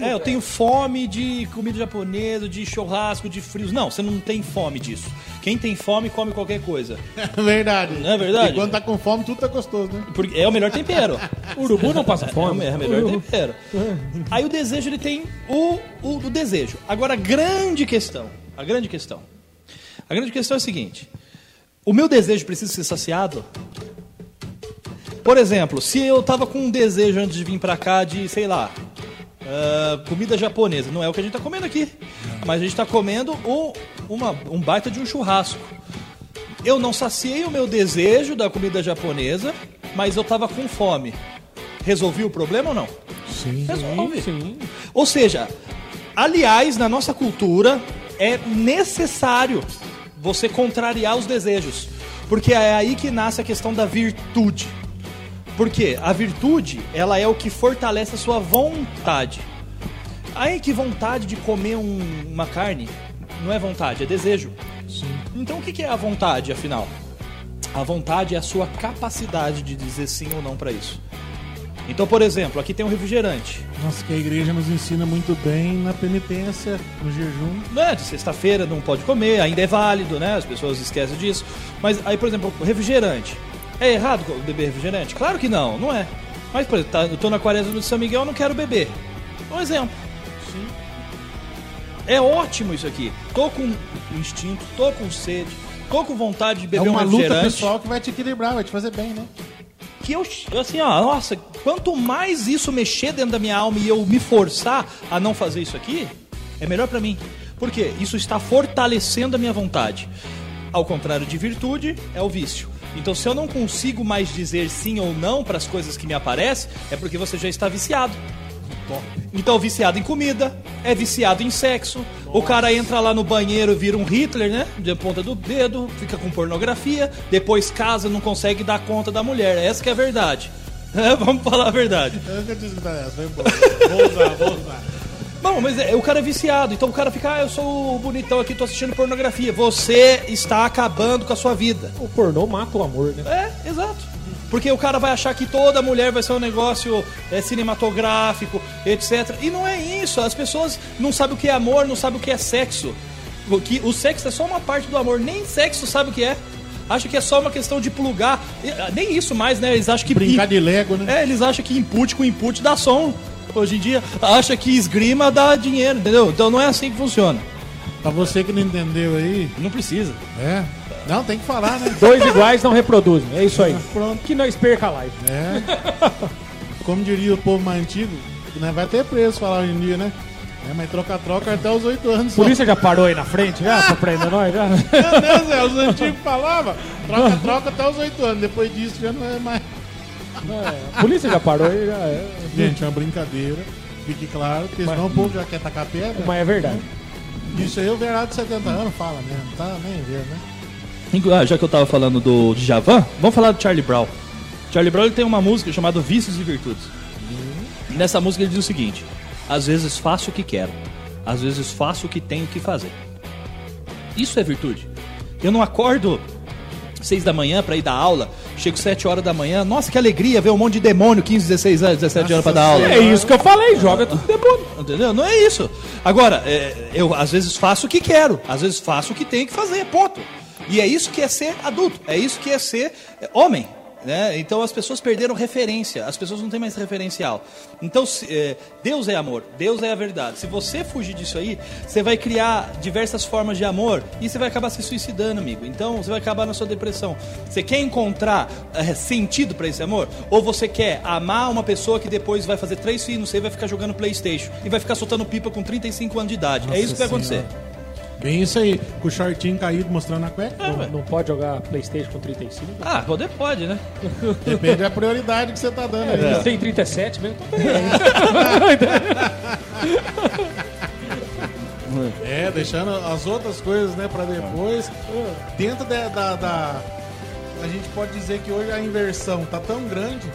D: é, eu tenho fome de comida japonesa, de churrasco, de frios. Não, você não tem fome disso. Quem tem fome come qualquer coisa.
A: verdade.
D: Não é verdade?
A: E quando tá com fome, tudo tá gostoso, né?
D: Porque é o melhor tempero.
C: Urubu não passa
D: É o
C: fome.
D: é o melhor tempero. Aí o desejo ele tem o, o, o desejo. Agora a grande questão, a grande questão. A grande questão é a seguinte: o meu desejo precisa ser saciado? Por exemplo, se eu tava com um desejo antes de vir pra cá de, sei lá, ah, comida japonesa, não é o que a gente tá comendo aqui, mas a gente tá comendo o- uma, um baita de um churrasco. Eu não saciei o meu desejo da comida japonesa, mas eu tava com fome. Resolvi o problema ou não?
A: Sim.
D: Resolve.
C: Sim.
D: Ou seja, aliás, na nossa cultura é necessário você contrariar os desejos, porque é aí que nasce a questão da virtude. Porque a virtude, ela é o que fortalece a sua vontade. Aí que vontade de comer um- uma carne não é vontade, é desejo. Então o que que é a vontade, afinal? A vontade é a sua capacidade de dizer sim ou não para isso. Então, por exemplo, aqui tem um refrigerante.
A: Nossa, que a igreja nos ensina muito bem na penitência, no jejum.
D: né, de sexta-feira não pode comer, ainda é válido, né? As pessoas esquecem disso. Mas aí, por exemplo, refrigerante. É errado beber refrigerante? Claro que não, não é. Mas, por exemplo, tá- eu tô na quaresma de São Miguel, eu não quero beber. Um exemplo. É ótimo isso aqui. Tô com instinto, tô com sede, tô com vontade de
A: É
D: beber um
A: uma luta
D: refrigerante.
A: pessoal que vai te equilibrar, vai te fazer bem, né?
D: que eu, assim, ó, nossa, quanto mais isso mexer dentro da minha alma e eu me forçar a não fazer isso aqui, é melhor pra mim. Por quê? Isso está fortalecendo a minha vontade. Ao contrário de virtude, é o vício. Então, se eu não consigo mais dizer sim ou não para as coisas que me aparecem, é porque você já está viciado. Então, viciado em comida, é viciado em sexo. O cara entra lá no banheiro, vira um Hitler, né? De ponta do dedo, fica com pornografia, depois casa, não consegue dar conta da mulher. Essa que é a verdade. É, vamos falar a verdade.
A: Eu nunca tinha escutado essa, foi boa. Vou usar, vou usar.
D: Não, mas é, o cara é viciado. Então o cara fica, ah, eu sou o bonitão aqui, tô assistindo pornografia. Você está acabando com a sua vida.
C: O pornô mata o amor, né?
D: É, exato. Porque o cara vai achar que toda mulher vai ser um negócio é, cinematográfico, etc. E não é isso. As pessoas não sabem o que é amor, não sabem o que é sexo. O, que, o sexo é só uma parte do amor. Nem sexo sabe o que é. Acha que é só uma questão de plugar. Ah, Nem isso mais, né? Eles acham que.
A: Brincar de Lego, né?
D: É, eles acham que input com input dá som. Hoje em dia, acha que esgrima dá dinheiro, entendeu? Então não é assim que funciona.
A: Pra você que não entendeu aí,
D: Não precisa.
A: é. Não, tem que falar, né?
C: Dois iguais não reproduzem. É isso aí.
A: Pronto.
C: Que nós perca a live.
A: É. Como diria o povo mais antigo, né, vai ter preço falar hoje em dia, né? É, mas troca-troca até os oito anos.
C: Por isso já parou aí na frente, já, pra prender nós, já.
A: Meu Deus, é, os antigos falavam, troca-troca até os oito anos. Depois disso já não é mais.
C: É, a polícia já parou aí, já é.
A: Gente, é uma brincadeira. Fique claro, porque senão o povo já quer tacar pedra.
C: Mas é verdade.
A: Isso aí o verado de 70 anos fala mesmo, tá nem vendo, né?
D: Ah, já que eu tava falando do Javan, vamos falar do Charlie Brown. Charlie Brown ele tem uma música chamada Vícios e Virtudes. Nessa música ele diz o seguinte: às vezes faço o que quero, às vezes faço o que tenho que fazer. Isso é virtude. Eu não acordo seis da manhã para ir dar aula, chego sete horas da manhã, nossa que alegria ver um monte de demônio, 15, 16 anos, 17 anos para dar aula.
C: É isso que eu falei, joga tudo demônio.
D: Entendeu? Não é isso. Agora, é, eu às vezes faço o que quero, às vezes faço o que tenho que fazer, ponto. E é isso que é ser adulto, é isso que é ser é, homem. Né? Então as pessoas perderam referência, as pessoas não têm mais referencial. Então se- é, Deus é amor, Deus é a verdade. Se você fugir disso aí, você vai criar diversas formas de amor e você vai acabar se suicidando, amigo. Então você vai acabar na sua depressão. Você quer encontrar é, sentido para esse amor? Ou você quer amar uma pessoa que depois vai fazer três filhos, você vai ficar jogando Playstation e vai ficar soltando pipa com 35 anos de idade? é isso que vai acontecer.
A: Bem isso aí, com o shortinho caído mostrando a cueca.
D: É, ué.
C: Não pode jogar Playstation com 35.
D: Ah, poder pode, né?
A: Depende da prioridade que você tá dando aí.
C: Você tem 37 mesmo? Então,
A: É, deixando as outras coisas, né, pra depois. Dentro da, da, da- A gente pode dizer que hoje a inversão tá tão grande,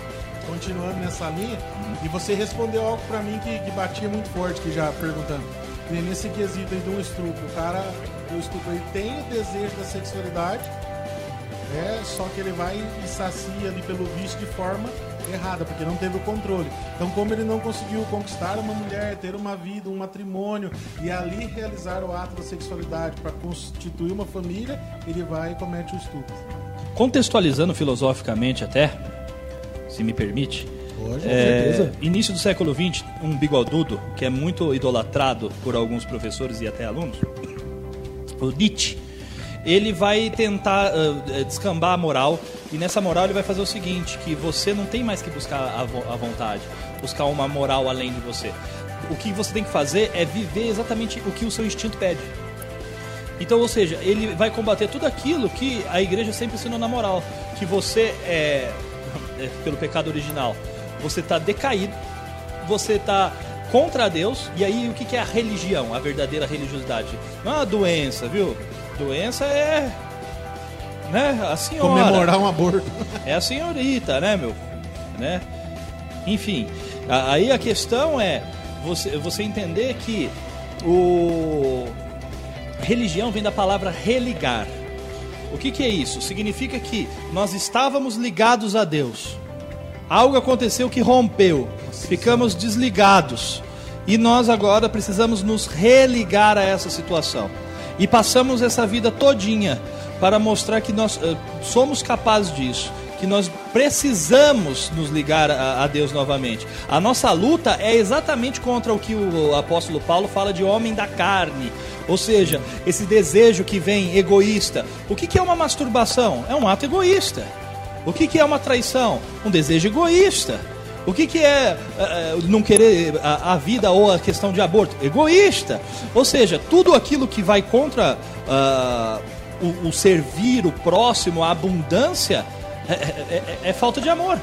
A: continuando nessa linha, e você respondeu algo pra mim que, que batia muito forte, que já perguntando. Nem Nesse quesito aí de um estupro, o cara, o estupro, ele tem o desejo da sexualidade, é, só que ele vai e sacia ali pelo vício de forma errada, porque não teve o controle. Então, como ele não conseguiu conquistar uma mulher, ter uma vida, um matrimônio e ali realizar o ato da sexualidade para constituir uma família, ele vai e comete o estupro.
D: Contextualizando filosoficamente até, se me permite,
A: Hoje,
D: é, início do século XX, um bigodudo que é muito idolatrado por alguns professores e até alunos, o Nietzsche, ele vai tentar ah, descambar a moral e nessa moral ele vai fazer o seguinte, que você não tem mais que buscar a, vo- a vontade, buscar uma moral além de você. O que você tem que fazer é viver exatamente o que o seu instinto pede. Então, ou seja, ele vai combater tudo aquilo que a igreja sempre ensinou na moral, que você é, é, pelo pecado original, você está decaído, você está contra Deus, e aí o que, que é a religião, a verdadeira religiosidade? Não é uma doença, viu? Doença é, né, a senhora.
A: comemorar um aborto.
D: É a senhorita, né, meu? Né? Enfim, aí a questão é você, você entender que o religião vem da palavra religar. O que, que é isso? Significa que nós estávamos ligados a Deus. Algo aconteceu que rompeu. Ficamos desligados. E nós agora precisamos nos religar a essa situação. E passamos essa vida todinha para mostrar que nós eh, somos capazes disso. Que nós precisamos nos ligar a, a Deus novamente. A nossa luta é exatamente contra o que o apóstolo Paulo fala de homem da carne. Ou seja, esse desejo que vem egoísta. O que, que é uma masturbação? É um ato egoísta. O que, que é uma traição? Um desejo egoísta. O que, que é eh, não querer a, a vida ou a questão de aborto? Egoísta. Ou seja, tudo aquilo que vai contra ah, o, o servir, o próximo, a abundância, é, é- é- é falta de amor.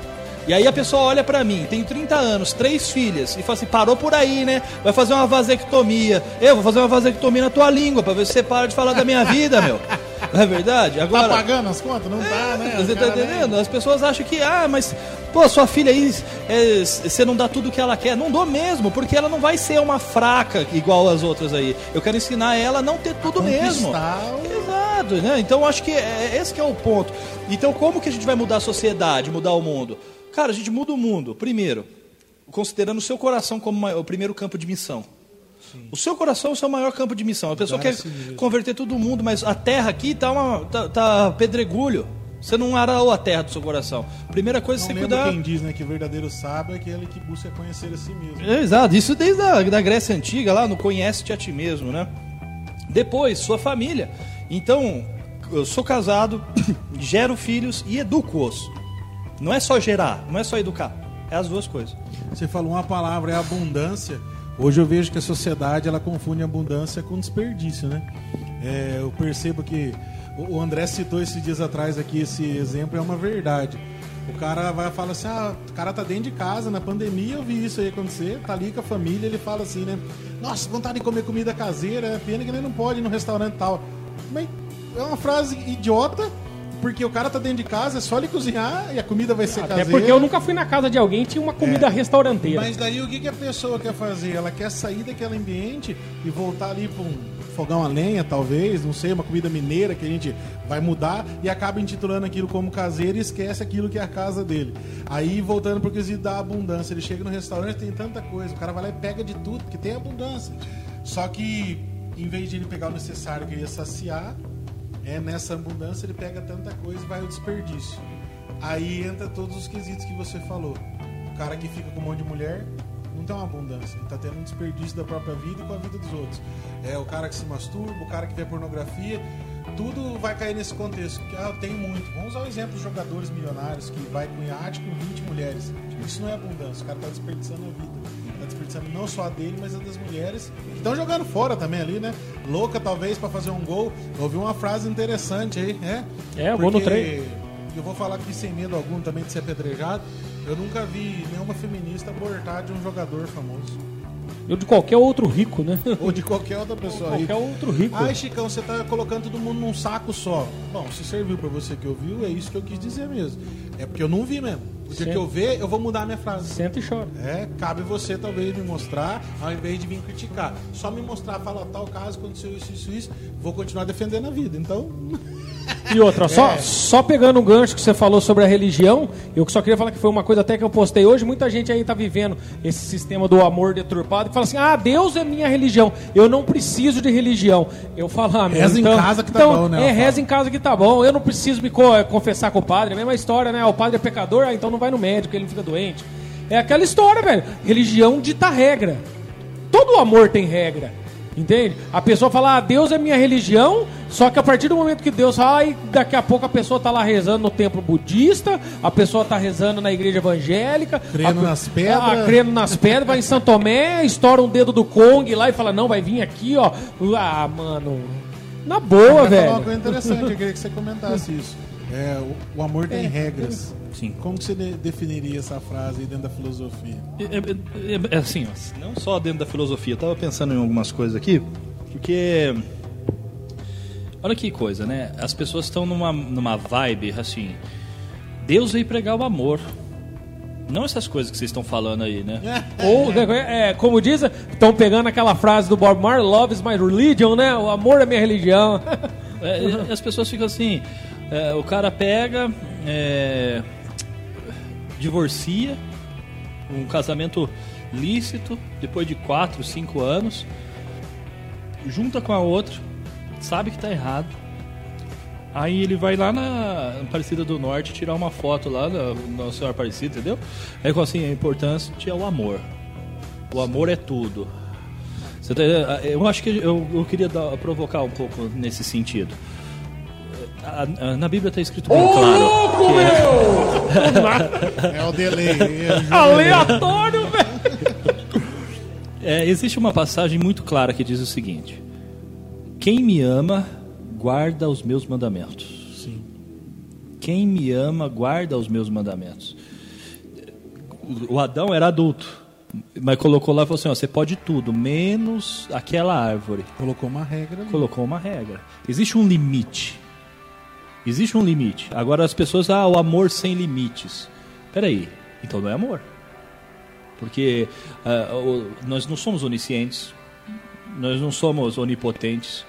D: E aí a pessoa olha pra mim, tenho 30 anos, três filhas, e fala assim, parou por aí, né? Vai fazer uma vasectomia. Eu vou fazer uma vasectomia na tua língua, pra ver se você para de falar da minha vida, meu. Não é verdade?
A: Tá
D: Agora,
A: pagando as contas? Não tá, né?
D: você
A: Os
D: tá
A: né?
D: entendendo? As pessoas acham que, ah, mas, pô, sua filha aí, é, você não dá tudo que ela quer. Não dou mesmo, porque ela não vai ser uma fraca igual as outras aí. Eu quero ensinar ela a não ter tudo mesmo.
A: O-
D: Exato, né? Então acho que é, esse que é o ponto. Então como que a gente vai mudar a sociedade, mudar o mundo? Cara, a gente muda o mundo, primeiro, considerando o seu coração como o primeiro campo de missão. O seu coração é o seu maior campo de missão. A pessoa quer converter todo mundo, mas a terra aqui tá, uma, tá, tá pedregulho. Você não arou a terra do seu coração. Primeira coisa é
A: Não
D: você
A: lembro
D: cuidar.
A: quem diz, né, que o verdadeiro sábio é aquele que busca conhecer a si mesmo.
D: É, exato, isso desde a da Grécia Antiga, lá no Conhece-te a ti mesmo, né? Depois, sua família. Então, eu sou casado, gero filhos e educo-os. Não é só gerar, não é só educar. É as duas coisas.
A: Você falou uma palavra, é abundância. Hoje eu vejo que a sociedade ela confunde abundância com desperdício, né? É, eu percebo que o André citou esses dias atrás aqui esse exemplo é uma verdade. O cara vai falar assim, ah, o cara tá dentro de casa, na pandemia eu vi isso aí acontecer, tá ali com a família, ele fala assim, né? Nossa, vontade de comer comida caseira, é pena que ele não pode ir no restaurante e tal. Mas é uma frase idiota, porque o cara tá dentro de casa, é só ele cozinhar e a comida vai ser
C: Até
A: caseira.
C: porque eu nunca fui na casa de alguém e tinha uma comida restauranteira.
A: Mas daí o que, que a pessoa quer fazer? Ela quer sair daquele ambiente e voltar ali para um fogão a lenha, talvez, não sei, uma comida mineira que a gente vai mudar e acaba intitulando aquilo como caseiro e esquece aquilo que é a casa dele. Aí, voltando pro quesito da abundância, ele chega no restaurante tem tanta coisa, o cara vai lá e pega de tudo, porque tem abundância. Só que, em vez de ele pegar o necessário que ia saciar, é, nessa abundância ele pega tanta coisa e vai ao desperdício. Aí entra todos os quesitos que você falou. O cara que fica com um monte de mulher não tem uma abundância, ele tá tendo um desperdício da própria vida e com a vida dos outros. É o cara que se masturba, o cara que vê pornografia, tudo vai cair nesse contexto. Que, ah, tenho muito. Vamos usar o exemplo dos jogadores milionários que vai com iate com 20 mulheres. Isso não é abundância, o cara tá desperdiçando a vida. Tá desperdiçando não só a dele, mas a das mulheres. que Estão jogando fora também ali, né? Louca talvez pra fazer um gol. Eu ouvi uma frase interessante aí, né?
C: É, gol no
A: Porque
C: treino.
A: Eu vou falar aqui sem medo algum também de ser apedrejado. Eu nunca vi nenhuma feminista abortar de um jogador famoso.
C: Eu de qualquer outro rico, né?
A: Ou de qualquer outra pessoa aí.
C: qualquer outro rico.
A: Ai, Chicão, você tá colocando todo mundo num saco só. Bom, se serviu pra você que ouviu, é isso que eu quis dizer mesmo. É porque eu não vi mesmo. O dia
C: Sim.
A: que eu ver, eu vou mudar a minha frase.
C: Senta e chora.
A: É, cabe você talvez me mostrar, ao invés de vir criticar. Só me mostrar, fala tal caso, aconteceu isso, isso, isso, vou continuar defendendo a vida. Então,
C: E outra, só,
A: É.
C: só pegando um gancho que você falou sobre a religião, eu só queria falar que foi uma coisa até que eu postei hoje. Muita gente aí tá vivendo esse sistema do amor deturpado que fala assim: ah, Deus é minha religião, eu não preciso de religião. Eu falo, ah, meu,
A: Reza em
C: então,
A: casa que tá
C: então,
A: bom, né,
C: É, reza em casa que tá bom, eu não preciso me co- confessar com o padre. É a mesma história, né? O padre é pecador, ah, então não vai no médico, ele fica doente. É aquela história, velho. Religião dita regra. Todo amor tem regra. Entende? A pessoa fala, ah, Deus é minha religião, só que a partir do momento que Deus fala, aí daqui a pouco a pessoa tá lá rezando no templo budista, a pessoa tá rezando na igreja evangélica,
A: Crendo
C: a-
A: nas pedras.
C: Ah, crendo nas pedras, vai em São Tomé, estoura um dedo do Kong lá e fala, não, vai vir aqui, ó. Ah, mano. Na boa,
A: eu falar uma
C: velho.
A: coisa interessante, eu queria que você comentasse isso. É, o, o amor tem regras.
D: Sim.
A: Como que você de- definiria essa frase aí dentro da filosofia?
D: É, é- é- é assim, ó, não só dentro da filosofia, eu tava pensando em algumas coisas aqui, porque. Olha que coisa, né? As pessoas estão numa, numa vibe assim. Deus veio pregar o amor. Não essas coisas que vocês estão falando aí, né?
C: Ou, é, como diz, estão pegando aquela frase do Bob Marley, love is my religion, né? O amor é minha religião.
D: É, as pessoas ficam assim. é, o cara pega, é, divorcia, um casamento lícito, depois de 4, 5 anos, junta com a outra, sabe que tá errado. Aí ele vai lá na Aparecida do Norte tirar uma foto lá da Nossa Senhora Aparecida, entendeu? Aí fala assim, a importância é o amor. O amor é tudo. Você tá- eu acho que eu, eu queria dar- provocar um pouco nesse sentido. A- a- na Bíblia está escrito bem claro. que-
A: É o delay. é o jogo
C: Aleatório, velho.
D: É, existe uma passagem muito clara que diz o seguinte: Quem me ama, guarda os meus mandamentos.
A: Sim.
D: Quem me ama, guarda os meus mandamentos. O Adão era adulto, mas colocou lá e falou assim: ó, você pode tudo, menos aquela árvore.
A: Colocou uma regra ali.
D: Colocou uma regra. Existe um limite. Existe um limite. Agora as pessoas, ah, o amor sem limites. Peraí, então não é amor. Porque ah, nós não somos oniscientes, nós não somos onipotentes.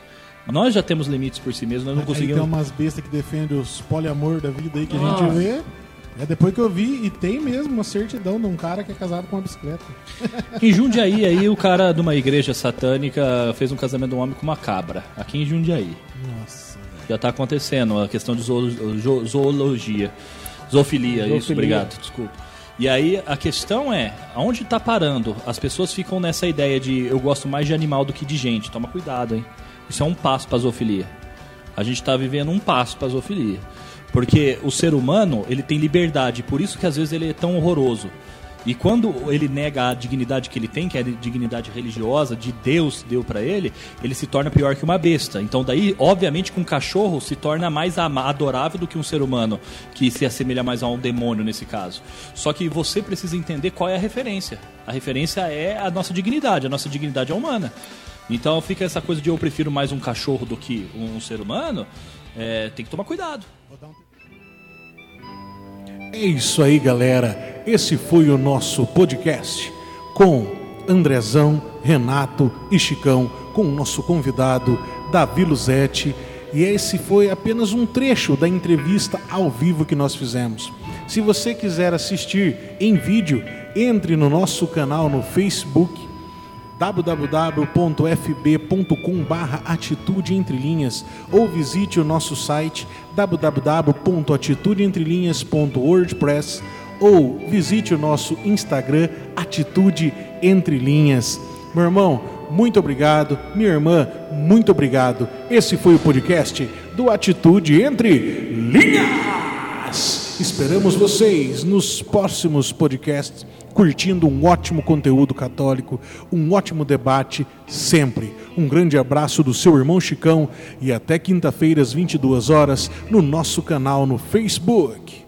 D: Nós já temos limites por si mesmos, nós não
A: Aí tem
D: conseguimos.
A: umas bestas que defendem os poliamor da vida aí que a
C: Ah.
A: gente vê. É depois que eu vi, e tem mesmo uma certidão de um cara que é casado com uma bicicleta.
D: Em Jundiaí, aí, o cara de uma igreja satânica fez um casamento de um homem com uma cabra. Aqui em Jundiaí.
A: Nossa.
D: Já está acontecendo a questão de zoolo- zo- zoologia. Zoofilia, isso, obrigado, desculpa. E aí a questão é, aonde está parando? As pessoas ficam nessa ideia de eu gosto mais de animal do que de gente. Toma cuidado, hein? Isso é um passo para zoofilia. A gente está vivendo um passo para zoofilia. Porque o ser humano, ele tem liberdade, por isso que às vezes ele é tão horroroso. E quando ele nega a dignidade que ele tem, que é a dignidade religiosa, de Deus deu para ele, ele se torna pior que uma besta. Então daí, obviamente, com um cachorro se torna mais adorável do que um ser humano, que se assemelha mais a um demônio nesse caso. Só que você precisa entender qual é a referência. A referência é a nossa dignidade, a nossa dignidade é humana. Então fica essa coisa de eu prefiro mais um cachorro do que um ser humano. é, tem que tomar cuidado.
A: É isso aí, galera. Esse foi o nosso podcast com Andrezão, Renato e Chicão, com o nosso convidado Davi Luzetti. E esse foi apenas um trecho da entrevista ao vivo que nós fizemos. Se você quiser assistir em vídeo, entre no nosso canal no Facebook www.fb.com barra atitude entre linhas ou visite o nosso site www.atitudeentrelinhas.wordpress ou visite o nosso Instagram Atitude Entre Linhas. Meu irmão, muito obrigado. Minha irmã, muito obrigado. Esse foi o podcast do Atitude Entre Linhas. Esperamos vocês nos próximos podcasts curtindo um ótimo conteúdo católico, um ótimo debate sempre. Um grande abraço do seu irmão Chicão e até quinta-feira às 22 horas no nosso canal no Facebook.